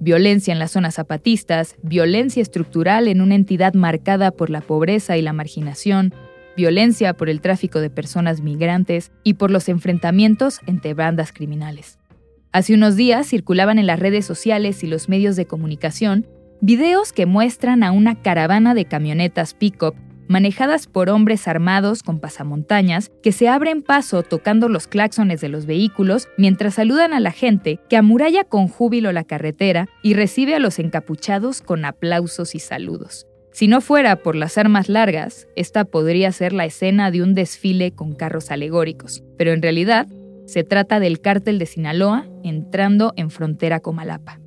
Violencia en las zonas zapatistas, violencia estructural en una entidad marcada por la pobreza y la marginación, violencia por el tráfico de personas migrantes y por los enfrentamientos entre bandas criminales. Hace unos días circulaban en las redes sociales y los medios de comunicación videos que muestran a una caravana de camionetas pick-up manejadas por hombres armados con pasamontañas que se abren paso tocando los claxones de los vehículos mientras saludan a la gente que amuralla con júbilo la carretera y recibe a los encapuchados con aplausos y saludos. Si no fuera por las armas largas, esta podría ser la escena de un desfile con carros alegóricos, pero en realidad se trata del cártel de Sinaloa entrando en frontera con Malapa.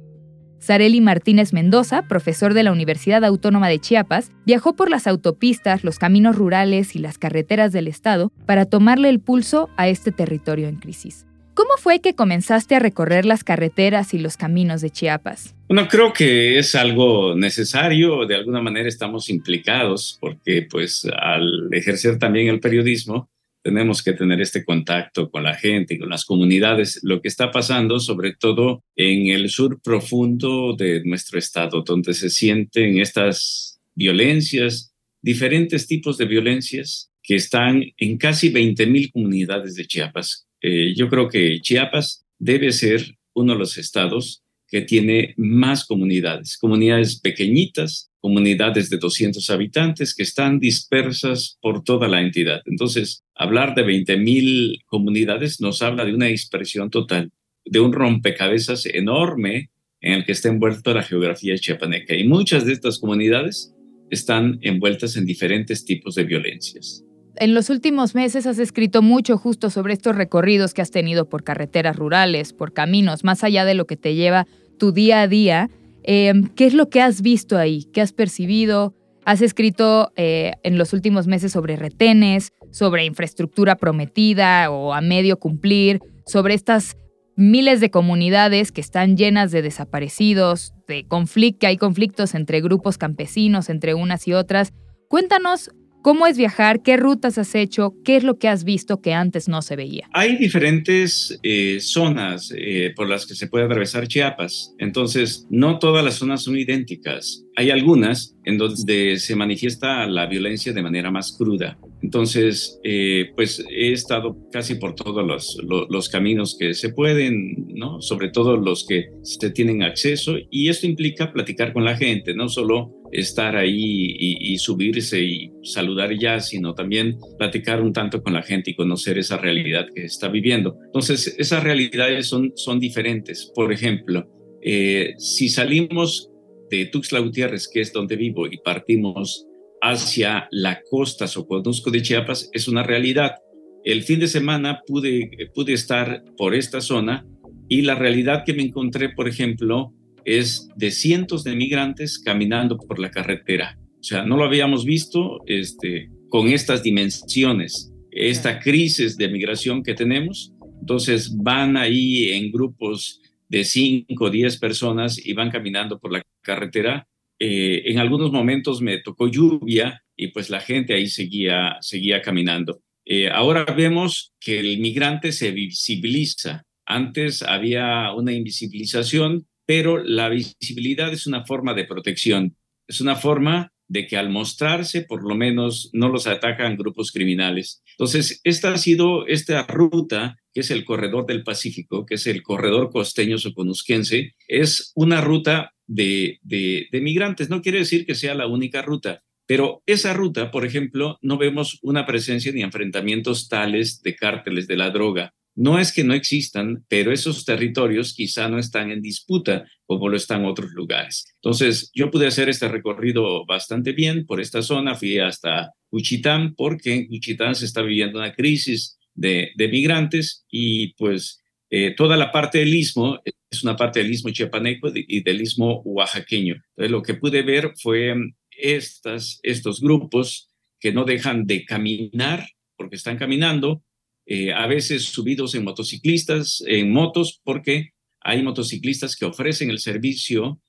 Sareli Martínez Mendoza, profesor de la Universidad Autónoma de Chiapas, viajó por las autopistas, los caminos rurales y las carreteras del estado para tomarle el pulso a este territorio en crisis. ¿Cómo fue que comenzaste a recorrer las carreteras y los caminos de Chiapas? Bueno, creo que es algo necesario, de alguna manera estamos implicados porque pues al ejercer también el periodismo tenemos que tener este contacto con la gente, con las comunidades, lo que está pasando sobre todo en el sur profundo de nuestro estado, donde se sienten estas violencias, diferentes tipos de violencias que están en casi 20.000 comunidades de Chiapas. Eh, yo creo que Chiapas debe ser uno de los estados que tiene más comunidades, comunidades pequeñitas, comunidades de 200 habitantes que están dispersas por toda la entidad. Entonces, hablar de 20.000 comunidades nos habla de una dispersión total, de un rompecabezas enorme en el que está envuelta la geografía chiapaneca. Y muchas de estas comunidades están envueltas en diferentes tipos de violencias. En los últimos meses has escrito mucho justo sobre estos recorridos que has tenido por carreteras rurales, por caminos, más allá de lo que te lleva tu día a día. Em, ¿Qué es lo que has visto ahí? ¿Qué has percibido? Has escrito eh, en los últimos meses sobre retenes, sobre infraestructura prometida o a medio cumplir, sobre estas miles de comunidades que están llenas de desaparecidos, de conflicto, hay conflictos entre grupos campesinos, entre unas y otras. Cuéntanos ¿Cómo es viajar? ¿Qué rutas has hecho? ¿Qué es lo que has visto que antes no se veía? Hay diferentes eh, zonas eh, por las que se puede atravesar Chiapas. Entonces, no todas las zonas son idénticas. Hay algunas en donde se manifiesta la violencia de manera más cruda. Entonces, eh, pues he estado casi por todos los, caminos que se pueden, ¿no? Sobre todo los que se tienen acceso. Y esto implica platicar con la gente, no solo estar ahí y, subirse y saludar ya, sino también platicar un tanto con la gente y conocer esa realidad que está viviendo. Entonces, esas realidades son, son diferentes. Por ejemplo, eh, si salimos de Tuxtla Gutiérrez, que es donde vivo, y partimos hacia la costa Soconusco de Chiapas, es una realidad. El fin de semana pude, pude estar por esta zona y la realidad que me encontré, por ejemplo, es de cientos de migrantes caminando por la carretera. O sea, no lo habíamos visto este, con estas dimensiones, esta crisis de migración que tenemos. Entonces van ahí en grupos de 5 o 10 personas y van caminando por la carretera. Eh, en algunos momentos me tocó lluvia y pues la gente ahí seguía, seguía caminando. Eh, ahora vemos que el migrante se visibiliza. Antes había una invisibilización pero la visibilidad es una forma de protección, es una forma de que al mostrarse por lo menos no los atacan grupos criminales. Entonces, esta ha sido esta ruta, que es el corredor del Pacífico, que es el corredor costeño soconusquense, es una ruta de, de, migrantes. No quiere decir que sea la única ruta, pero esa ruta, por ejemplo, no vemos una presencia ni enfrentamientos tales de cárteles de la droga. No es que no existan, pero esos territorios quizá no están en disputa como lo están otros lugares. Entonces, yo pude hacer este recorrido bastante bien por esta zona, fui hasta Cuchitán, porque en Cuchitán se está viviendo una crisis de, migrantes y pues eh, toda la parte del istmo es una parte del istmo chiapaneco y del istmo oaxaqueño. Entonces, lo que pude ver fue estas, estos grupos que no dejan de caminar porque están caminando, eh, a veces subidos en motociclistas, en motos, porque hay motociclistas que ofrecen el servicio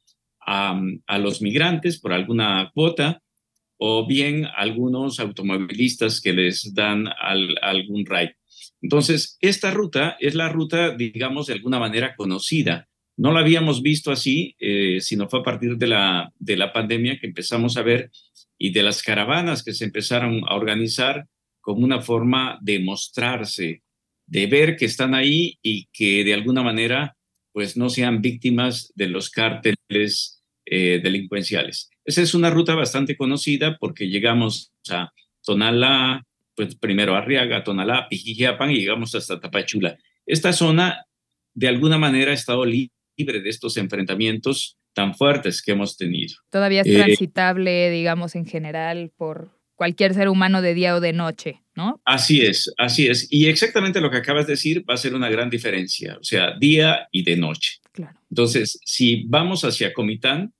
a, a los migrantes por alguna cuota o bien algunos automovilistas que les dan algún ride. Entonces, esta ruta es la ruta, digamos, de alguna manera conocida. No la habíamos visto así, eh, sino fue a partir de la, de la pandemia que empezamos a ver y de las caravanas que se empezaron a organizar como una forma de mostrarse, de ver que están ahí y que de alguna manera pues no sean víctimas de los cárteles eh, delincuenciales. Esa es una ruta bastante conocida porque llegamos a Tonalá, pues primero a Arriaga, Tonalá, Pijijiapan y llegamos hasta Tapachula. Esta zona de alguna manera ha estado libre de estos enfrentamientos tan fuertes que hemos tenido. Todavía es eh, transitable, digamos, en general por cualquier ser humano de día o de noche, ¿no? Así es, así es. Y exactamente lo que acabas de decir va a ser una gran diferencia, o sea, día y de noche. Claro. Entonces, si vamos hacia Comitán,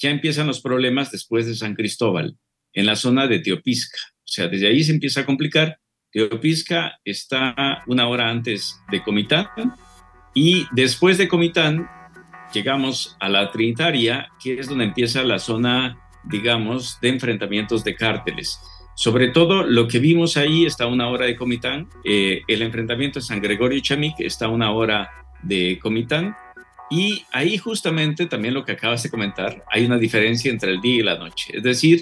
ya empiezan los problemas después de San Cristóbal, en la zona de Teopisca. O sea, desde ahí se empieza a complicar. Teopisca está una hora antes de Comitán y después de Comitán llegamos a la Trinitaria, que es donde empieza la zona, digamos, de enfrentamientos de cárteles. Sobre todo lo que vimos ahí está una hora de Comitán, eh, el enfrentamiento de San Gregorio y Chamic está una hora de Comitán, y ahí justamente también lo que acabas de comentar, hay una diferencia entre el día y la noche. Es decir,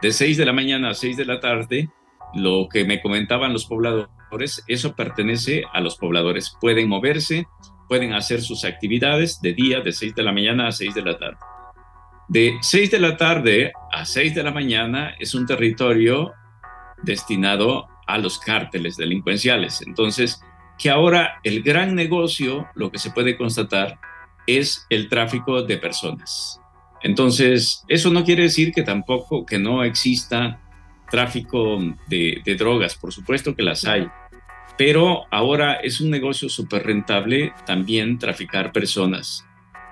de 6 de la mañana a 6 de la tarde, lo que me comentaban los pobladores, eso pertenece a los pobladores. Pueden moverse, pueden hacer sus actividades de día, de 6 de la mañana a 6 de la tarde. De 6 de la tarde a 6 de la mañana es un territorio destinado a los cárteles delincuenciales. Entonces, que ahora el gran negocio, lo que se puede constatar, es el tráfico de personas. Entonces, eso no quiere decir que tampoco, que no exista tráfico de, drogas, por supuesto que las hay, pero ahora es un negocio súper rentable también traficar personas.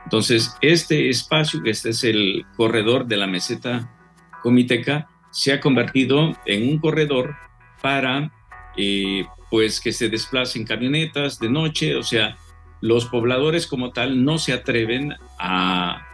Entonces, este espacio, que este es el corredor de la meseta comiteca, se ha convertido en un corredor para eh, pues que se desplacen camionetas de noche, o sea, los pobladores como tal no se atreven a,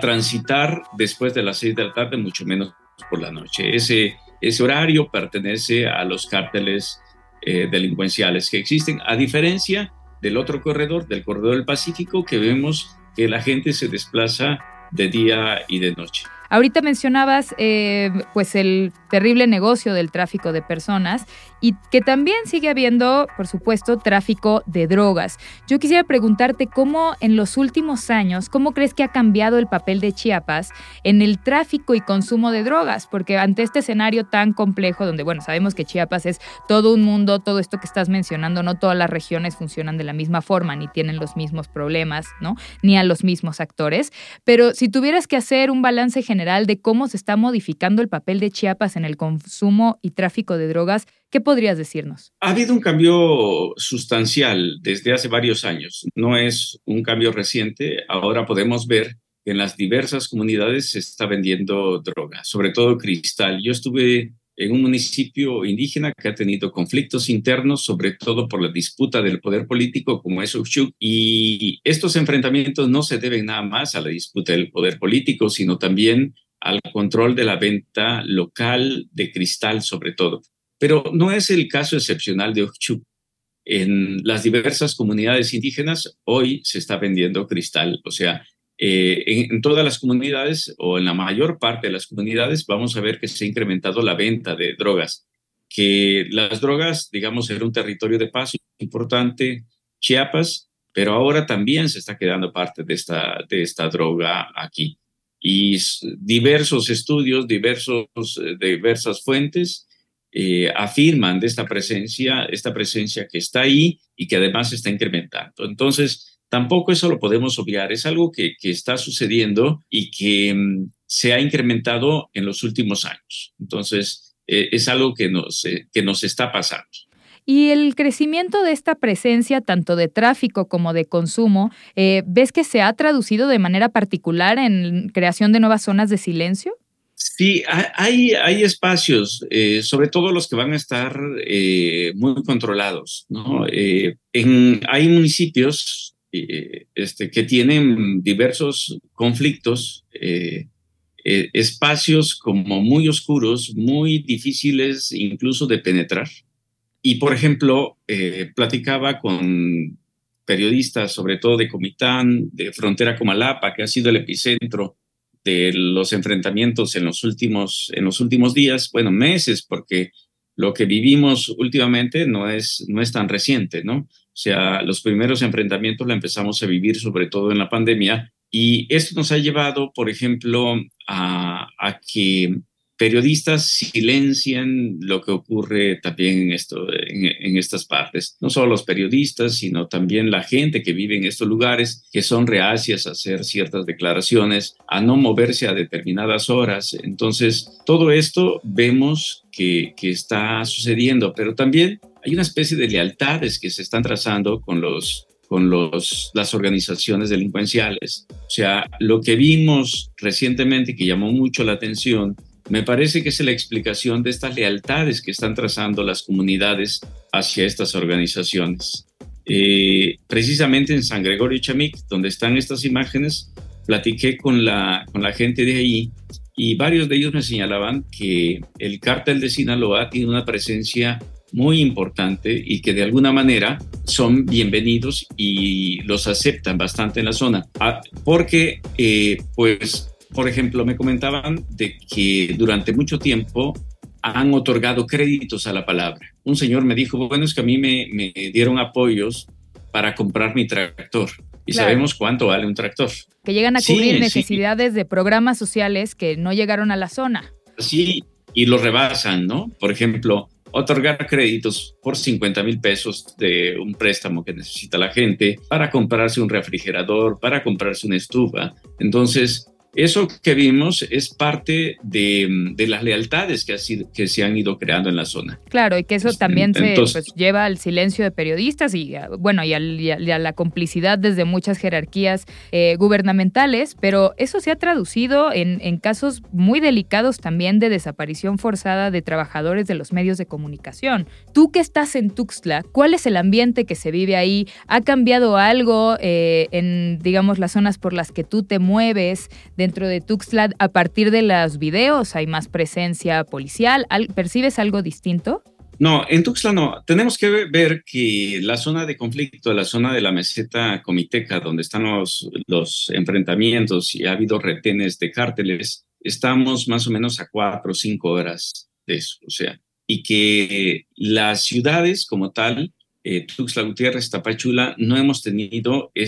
transitar después de las seis de la tarde, mucho menos por la noche. Ese, ese horario pertenece a los cárteles eh, delincuenciales que existen, a diferencia del otro corredor, del corredor del Pacífico, que vemos que la gente se desplaza de día y de noche. Ahorita mencionabas eh, pues el terrible negocio del tráfico de personas y que también sigue habiendo, por supuesto, tráfico de drogas. Yo quisiera preguntarte cómo en los últimos años, cómo crees que ha cambiado el papel de Chiapas en el tráfico y consumo de drogas, porque ante este escenario tan complejo, donde, bueno, sabemos que Chiapas es todo un mundo, todo esto que estás mencionando, no todas las regiones funcionan de la misma forma, ni tienen los mismos problemas, ¿no? Ni a los mismos actores, pero si tuvieras que hacer un balance general de cómo se está modificando el papel de Chiapas en el consumo y tráfico de drogas, ¿qué podrías decirnos? Ha habido un cambio sustancial desde hace varios años. No es un cambio reciente. Ahora podemos ver que en las diversas comunidades se está vendiendo droga, sobre todo cristal. Yo estuve en un municipio indígena que ha tenido conflictos internos, sobre todo por la disputa del poder político, como es Uxchuc, y estos enfrentamientos no se deben nada más a la disputa del poder político, sino también al control de la venta local de cristal sobre todo. Pero no es el caso excepcional de Ochuc. En las diversas comunidades indígenas hoy se está vendiendo cristal, o sea, eh, en, todas las comunidades o en la mayor parte de las comunidades vamos a ver que se ha incrementado la venta de drogas, que las drogas, digamos, era un territorio de paso importante, Chiapas, pero ahora también se está quedando parte de esta, de esta droga aquí y diversos estudios, diversos, eh, diversas fuentes eh, afirman de esta presencia, esta presencia que está ahí y que además está incrementando. Entonces, tampoco eso lo podemos obviar, es algo que, que está sucediendo y que mm, se ha incrementado en los últimos años. Entonces, eh, es algo que nos, que nos está pasando. Y el crecimiento de esta presencia, tanto de tráfico como de consumo, eh, ¿ves que se ha traducido de manera particular en creación de nuevas zonas de silencio? Sí, hay, hay espacios, eh, sobre todo los que van a estar eh, muy controlados. ¿no? en, hay municipios este, que tienen diversos conflictos eh, espacios como muy oscuros, muy difíciles incluso de penetrar. Y, por ejemplo, eh, platicaba con periodistas, sobre todo de Comitán, de Frontera Comalapa, que ha sido el epicentro de los enfrentamientos en los últimos, en los últimos días, bueno, meses, porque lo que vivimos últimamente no es, no es tan reciente, ¿no? O sea, los primeros enfrentamientos la empezamos a vivir sobre todo en la pandemia y esto nos ha llevado, por ejemplo, a, que periodistas silencien lo que ocurre también en, esto, en, estas partes. No solo los periodistas, sino también la gente que vive en estos lugares, que son reacias a hacer ciertas declaraciones, a no moverse a determinadas horas. Entonces, todo esto vemos que, que está sucediendo, pero también hay una especie de lealtades que se están trazando con los con los, las organizaciones delincuenciales. O sea, lo que vimos recientemente que llamó mucho la atención, me parece que es la explicación de estas lealtades que están trazando las comunidades hacia estas organizaciones. Eh, precisamente en San Gregorio Chamic, donde están estas imágenes, platiqué con la, con la gente de ahí y varios de ellos me señalaban que el cártel de Sinaloa tiene una presencia muy importante y que de alguna manera son bienvenidos y los aceptan bastante en la zona. Ah, porque, eh, pues, por ejemplo, me comentaban de que durante mucho tiempo han otorgado créditos a la palabra. Un señor me dijo, bueno, es que a mí me, me dieron apoyos para comprar mi tractor. Y sabemos cuánto vale un tractor. Que llegan a cubrir necesidades de programas sociales que no llegaron a la zona. Sí, y lo rebasan, ¿no? Por ejemplo, otorgar créditos por 50 mil pesos de un préstamo que necesita la gente para comprarse un refrigerador, para comprarse una estufa. Entonces, eso que vimos es parte de, las lealtades que, que, se han ido creando en la zona. Claro, y que eso también se pues, lleva al silencio de periodistas y, bueno, y, a la complicidad desde muchas jerarquías eh, gubernamentales, pero eso se ha traducido en, en, casos muy delicados también de desaparición forzada de trabajadores de los medios de comunicación. Tú que estás en Tuxtla, ¿cuál es el ambiente que se vive ahí? ¿Ha cambiado algo eh, en, digamos, las zonas por las que tú te mueves? Dentro de Tuxtla a partir de los videos? ¿Hay más presencia policial? ¿Percibes algo distinto? No, en Tuxtla no. Tenemos que ver que la zona de conflicto, la zona de la meseta comiteca, donde están los, los enfrentamientos y ha habido retenes de cárteles, estamos más o menos a cuatro o cinco horas de eso. O sea, y que las ciudades como tal eh, Tuxtla Gutiérrez, Tapachula, no hemos tenido eh,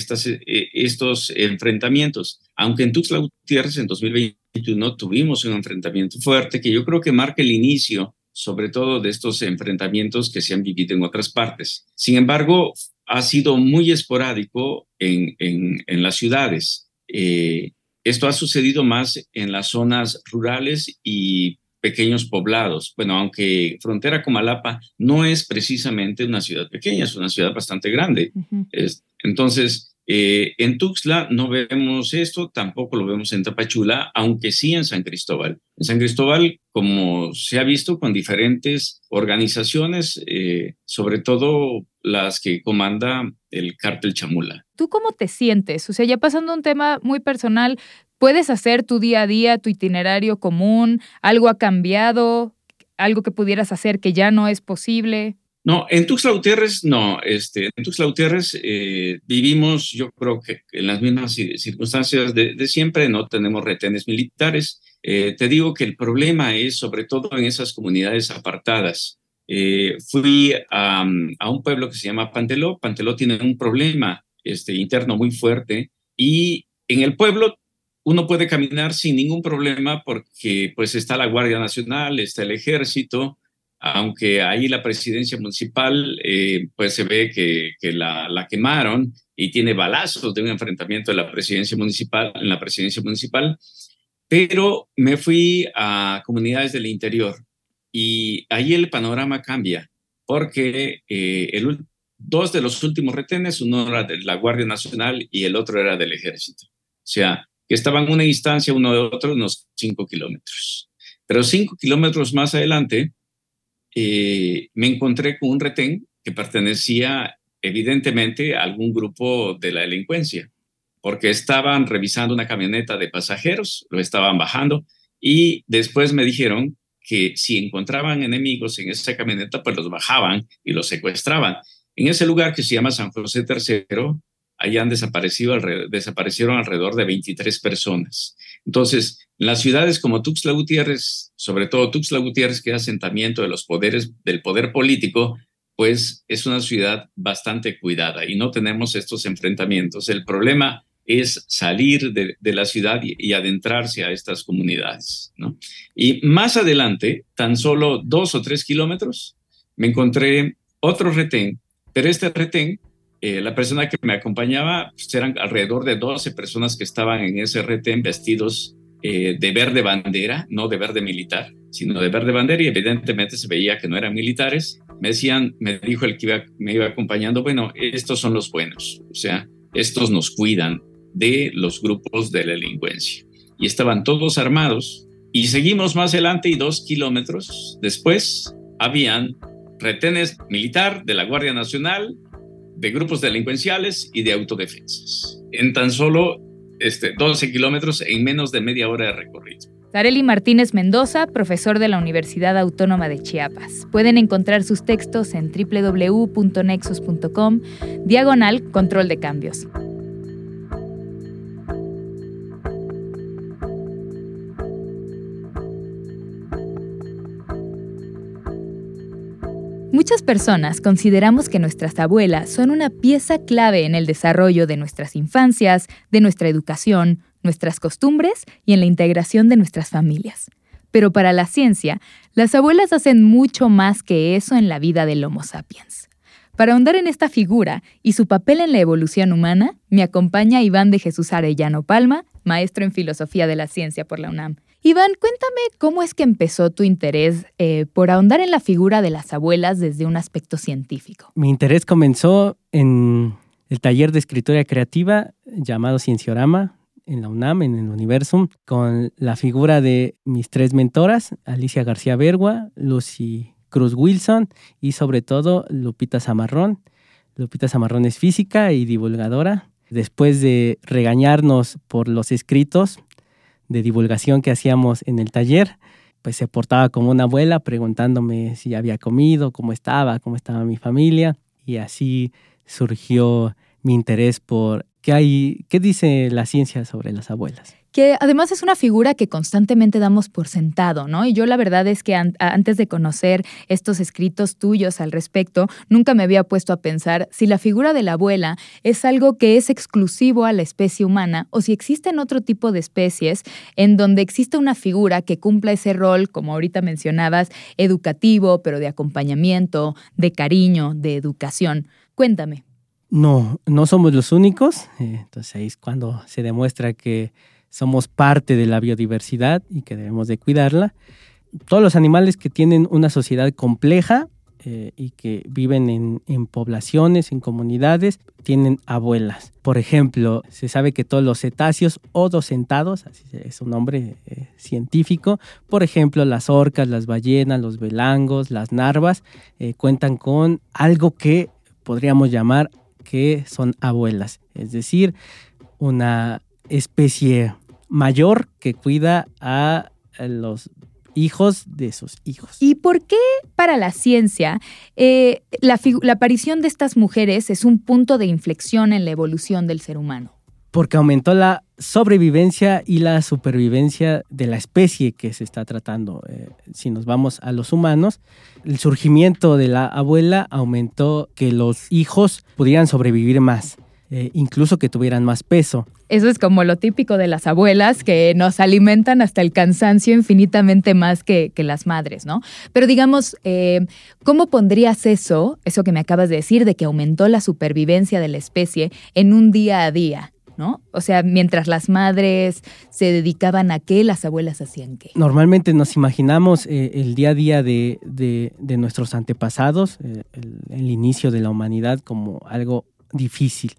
estos enfrentamientos. Aunque en Tuxtla Gutiérrez en 2021 tuvimos un enfrentamiento fuerte que yo creo que marca el inicio, sobre todo de estos enfrentamientos que se han vivido en otras partes. Sin embargo, ha sido muy esporádico en, en, las ciudades. Eh, esto ha sucedido más en las zonas rurales y pequeños poblados. Bueno, aunque Frontera Comalapa no es precisamente una ciudad pequeña, es una ciudad bastante grande. entonces, eh, en Tuxtla no vemos esto, tampoco lo vemos en Tapachula, aunque sí en San Cristóbal. En San Cristóbal, como se ha visto con diferentes organizaciones, eh, sobre todo las que comanda el cártel Chamula. ¿Tú cómo te sientes? O sea, ya pasando un tema muy personal, ¿Puedes hacer tu día a día, tu itinerario común? ¿Algo ha cambiado? ¿Algo que pudieras hacer que ya no es posible? No, en Tuxtla Gutiérrez no. Este, en Tuxtla Gutiérrez eh, vivimos, yo creo que en las mismas circunstancias de, siempre, no tenemos retenes militares. Eh, te digo que el problema es sobre todo en esas comunidades apartadas. Eh, fui a, a, un pueblo que se llama Panteló. Panteló tiene un problema este, interno muy fuerte y en el pueblo uno puede caminar sin ningún problema porque pues está la Guardia Nacional, está el ejército, aunque ahí la presidencia municipal eh, pues se ve que, que la, la, quemaron y tiene balazos de un enfrentamiento de la presidencia municipal, en la presidencia municipal, pero me fui a comunidades del interior y ahí el panorama cambia. porque eh, el, dos de los últimos retenes, uno era de la Guardia Nacional y el otro era del Ejército. O sea, que estaban una distancia uno de otro unos cinco kilómetros. Pero cinco kilómetros más adelante eh, me encontré con un retén que pertenecía evidentemente a algún grupo de la delincuencia, porque estaban revisando una camioneta de pasajeros, lo estaban bajando y después me dijeron que si encontraban enemigos en esa camioneta, pues los bajaban y los secuestraban. En ese lugar que se llama San José III, allá han desaparecido, desaparecieron alrededor de 23 personas. Entonces, en las ciudades como Tuxtla Gutiérrez, sobre todo Tuxtla Gutiérrez, que es asentamiento de los poderes, del poder político, pues es una ciudad bastante cuidada y no tenemos estos enfrentamientos. El problema es salir de, la ciudad y, adentrarse a estas comunidades. ¿no? Y más adelante, tan solo dos o tres kilómetros, me encontré otro retén, pero este retén eh, la persona que me acompañaba pues, eran alrededor de 12 personas que estaban en ese retén vestidos eh, de verde bandera, no de verde militar, sino de verde bandera y evidentemente se veía que no eran militares. Me decían, me dijo el que me iba acompañando, bueno, estos son los buenos, o sea, estos nos cuidan de los grupos de delincuencia. Y estaban todos armados y seguimos más adelante y dos kilómetros después habían retenes militar de la Guardia Nacional, de grupos delincuenciales y de autodefensas. En tan solo este, 12 kilómetros en menos de media hora de recorrido. Tareli Martínez Mendoza, profesor de la Universidad Autónoma de Chiapas. Pueden encontrar sus textos en www.nexus.com, diagonal control de cambios. Muchas personas consideramos que nuestras abuelas son una pieza clave en el desarrollo de nuestras infancias, de nuestra educación, nuestras costumbres y en la integración de nuestras familias. Pero para la ciencia, las abuelas hacen mucho más que eso en la vida del Homo sapiens. Para ahondar en esta figura y su papel en la evolución humana, me acompaña Iván de Jesús Arellano Palma, maestro en Filosofía de la Ciencia por la UNAM, Iván, cuéntame cómo es que empezó tu interés eh, por ahondar en la figura de las abuelas desde un aspecto científico. Mi interés comenzó en el taller de escritura creativa llamado Cienciorama en la UNAM, en el Universum, con la figura de mis tres mentoras, Alicia García Bergua, Lucy Cruz Wilson y sobre todo Lupita Zamarrón. Lupita Zamarrón es física y divulgadora. Después de regañarnos por los escritos, de divulgación que hacíamos en el taller, pues se portaba como una abuela preguntándome si había comido, cómo estaba, cómo estaba mi familia y así surgió mi interés por qué hay, qué dice la ciencia sobre las abuelas que además es una figura que constantemente damos por sentado, ¿no? Y yo la verdad es que antes de conocer estos escritos tuyos al respecto, nunca me había puesto a pensar si la figura de la abuela es algo que es exclusivo a la especie humana o si existen otro tipo de especies en donde existe una figura que cumpla ese rol, como ahorita mencionabas, educativo, pero de acompañamiento, de cariño, de educación. Cuéntame. No, no somos los únicos. Eh, entonces ahí es cuando se demuestra que somos parte de la biodiversidad y que debemos de cuidarla. Todos los animales que tienen una sociedad compleja eh, y que viven en, poblaciones, en comunidades, tienen abuelas. Por ejemplo, se sabe que todos los cetáceos odosentados, así es un nombre eh, científico, por ejemplo, las orcas, las ballenas, los belangos, las narvas, eh, cuentan con algo que podríamos llamar que son abuelas, es decir, una especie mayor que cuida a los hijos de sus hijos. ¿Y por qué para la ciencia eh, la, aparición de estas mujeres es un punto de inflexión en la evolución del ser humano? Porque aumentó la sobrevivencia y la supervivencia de la especie que se está tratando. Eh, si nos vamos a los humanos, el surgimiento de la abuela aumentó que los hijos pudieran sobrevivir más. Eh, incluso que tuvieran más peso. Eso es como lo típico de las abuelas, que nos alimentan hasta el cansancio infinitamente más que, las madres, ¿no? Pero digamos, eh, ¿cómo pondrías eso, eso que me acabas de decir, de que aumentó la supervivencia de la especie en un día a día? ¿no? O sea, mientras las madres se dedicaban a qué, las abuelas hacían qué. Normalmente nos imaginamos eh, el día a día de, nuestros antepasados, eh, el, inicio de la humanidad como algo difícil,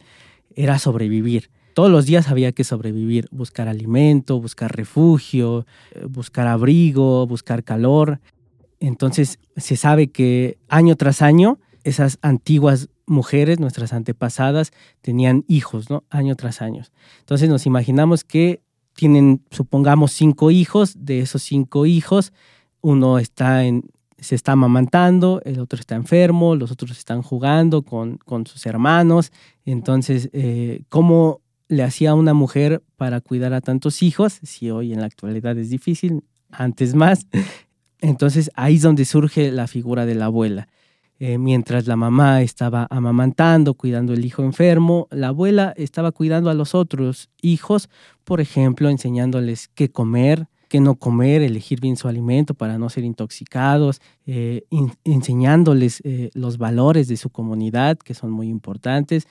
era sobrevivir. Todos los días había que sobrevivir, buscar alimento, buscar refugio, eh, buscar abrigo, buscar calor. Entonces se sabe que año tras año esas antiguas mujeres, nuestras antepasadas, tenían hijos, ¿no? Año tras año. Entonces nos imaginamos que tienen, supongamos, cinco hijos, de esos cinco hijos, uno está en, se está amamantando, el otro está enfermo, los otros están jugando con, con sus hermanos. Entonces, eh, ¿cómo le hacía una mujer para cuidar a tantos hijos? Si hoy en la actualidad es difícil, antes más. Entonces ahí es donde surge la figura de la abuela. Eh, mientras la mamá estaba amamantando, cuidando el hijo enfermo, la abuela estaba cuidando a los otros hijos, por ejemplo, enseñándoles qué comer, qué no comer, elegir bien su alimento para no ser intoxicados, eh, enseñándoles eh, los valores de su comunidad, que son muy importantes,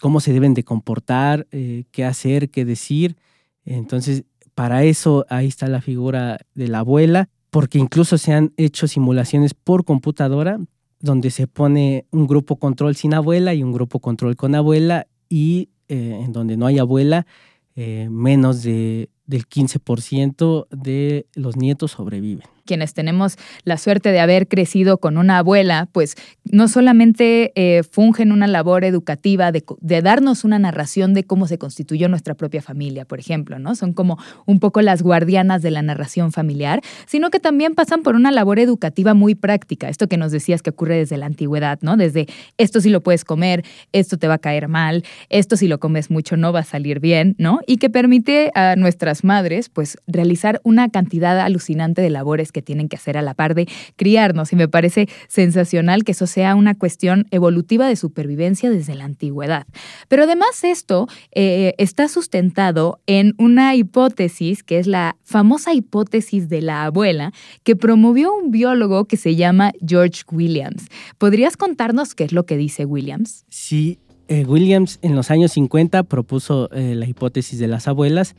cómo se deben de comportar, qué hacer, qué decir. Entonces, para eso ahí está la figura de la abuela, porque incluso se han hecho simulaciones por computadora donde se pone un grupo control sin abuela y un grupo control con abuela y eh, en donde no hay abuela, eh, menos de, del 15% de los nietos sobreviven quienes tenemos la suerte de haber crecido con una abuela, pues no solamente eh, fungen una labor educativa de, darnos una narración de cómo se constituyó nuestra propia familia, por ejemplo, ¿no? Son como un poco las guardianas de la narración familiar, sino que también pasan por una labor educativa muy práctica, esto que nos decías que ocurre desde la antigüedad, ¿no? Desde esto sí lo puedes comer, esto te va a caer mal, esto si lo comes mucho no va a salir bien, ¿no? Y que permite a nuestras madres, pues, realizar una cantidad alucinante de labores que tienen que hacer a la par de criarnos. Y me parece sensacional que eso sea una cuestión evolutiva de supervivencia desde la antigüedad. Pero además esto eh, está sustentado en una hipótesis que es la famosa hipótesis de la abuela que promovió un biólogo que se llama George Williams. ¿Podrías contarnos qué es lo que dice Williams? Sí, eh, Williams en los años 50 propuso eh, la hipótesis de las abuelas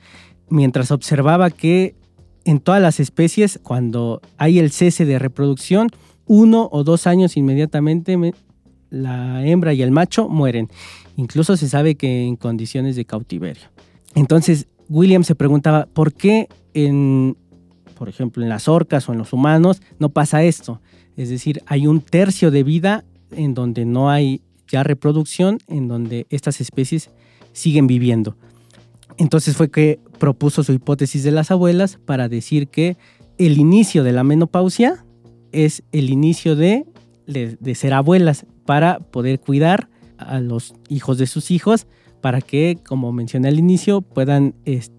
mientras observaba que en todas las especies, cuando hay el cese de reproducción, uno o dos años inmediatamente la hembra y el macho mueren. Incluso se sabe que en condiciones de cautiverio. Entonces, William se preguntaba, ¿por qué en, por ejemplo, en las orcas o en los humanos no pasa esto? Es decir, hay un tercio de vida en donde no hay ya reproducción, en donde estas especies siguen viviendo. Entonces fue que propuso su hipótesis de las abuelas para decir que el inicio de la menopausia es el inicio de, de, ser abuelas para poder cuidar a los hijos de sus hijos para que, como mencioné al inicio, puedan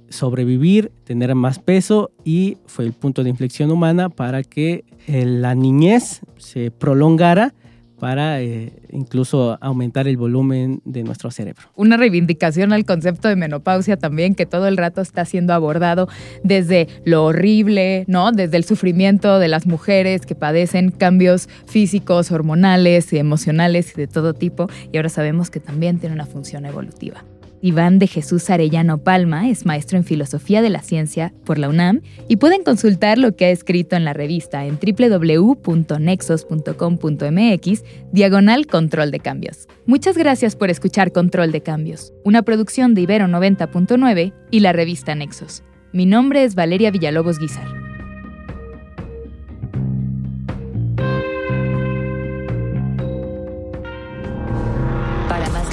sobrevivir, tener más peso y fue el punto de inflexión humana para que eh, la niñez se prolongara para eh, incluso aumentar el volumen de nuestro cerebro. Una reivindicación al concepto de menopausia también que todo el rato está siendo abordado desde lo horrible, ¿no? Desde el sufrimiento de las mujeres que padecen cambios físicos, hormonales y emocionales y de todo tipo y ahora sabemos que también tiene una función evolutiva. Iván de Jesús Arellano Palma es maestro en Filosofía de la Ciencia por la UNAM y pueden consultar lo que ha escrito en la revista en www.nexos.com.mx diagonal control de cambios. Muchas gracias por escuchar Control de Cambios, una producción de Ibero 90.9 y la revista Nexos. Mi nombre es Valeria Villalobos Guizar.